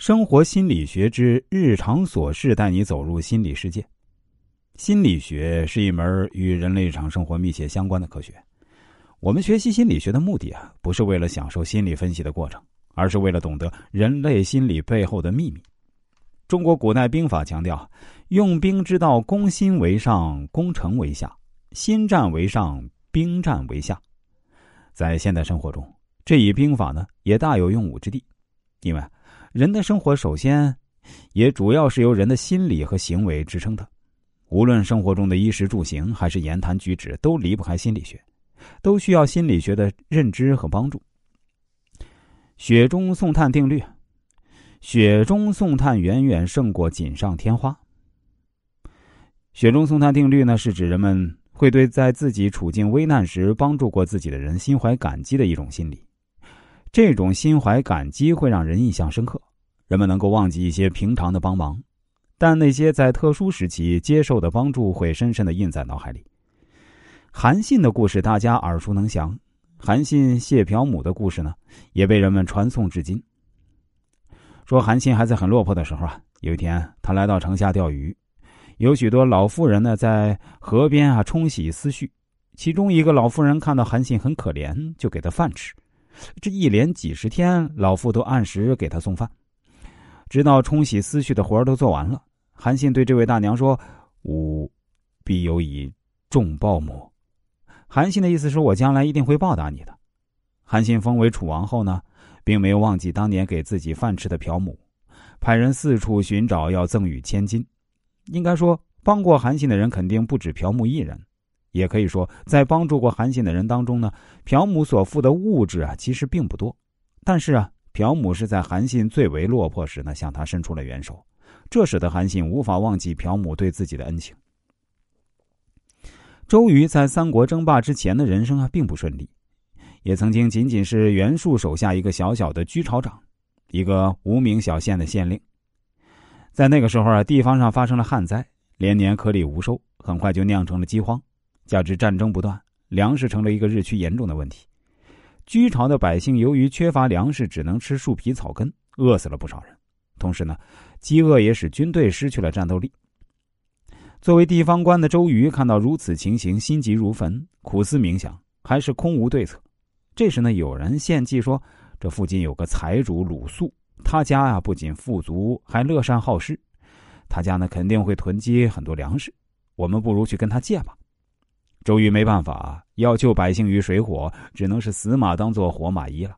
生活心理学之日常琐事带你走入心理世界。心理学是一门与人类日常生活密切相关的科学。我们学习心理学的目的啊，不是为了享受心理分析的过程，而是为了懂得人类心理背后的秘密。中国古代兵法强调，用兵之道，攻心为上，攻城为下；心战为上，兵战为下。在现代生活中，这一兵法呢，也大有用武之地，因为。人的生活首先，也主要是由人的心理和行为支撑的。无论生活中的衣食住行，还是言谈举止，都离不开心理学，都需要心理学的认知和帮助。雪中送炭定律：雪中送炭远远胜过锦上添花。雪中送炭定律呢，是指人们会对在自己处境危难时帮助过自己的人心怀感激的一种心理。这种心怀感激会让人印象深刻，人们能够忘记一些平常的帮忙，但那些在特殊时期接受的帮助会深深的印在脑海里。韩信的故事大家耳熟能详，韩信谢朴母的故事呢，也被人们传颂至今。说韩信还在很落魄的时候啊，有一天他来到城下钓鱼，有许多老妇人呢在河边啊冲洗思绪，其中一个老妇人看到韩信很可怜，就给他饭吃。这一连几十天，老妇都按时给他送饭，直到冲洗思绪的活儿都做完了。韩信对这位大娘说：“吾必有以重报母。”韩信的意思是我将来一定会报答你的。韩信封为楚王后呢，并没有忘记当年给自己饭吃的朴母，派人四处寻找，要赠予千金。应该说，帮过韩信的人肯定不止朴母一人。也可以说，在帮助过韩信的人当中呢，朴母所付的物质啊，其实并不多。但是啊，朴母是在韩信最为落魄时呢，向他伸出了援手，这使得韩信无法忘记朴母对自己的恩情。周瑜在三国争霸之前的人生啊，并不顺利，也曾经仅仅是袁术手下一个小小的居巢长，一个无名小县的县令。在那个时候啊，地方上发生了旱灾，连年颗粒无收，很快就酿成了饥荒。加之战争不断，粮食成了一个日趋严重的问题。居巢的百姓由于缺乏粮食，只能吃树皮草根，饿死了不少人。同时呢，饥饿也使军队失去了战斗力。作为地方官的周瑜看到如此情形，心急如焚，苦思冥想，还是空无对策。这时呢，有人献计说，这附近有个财主鲁肃，他家呀不仅富足，还乐善好施，他家呢肯定会囤积很多粮食，我们不如去跟他借吧。周瑜没办法，要救百姓于水火，只能是死马当做活马医了。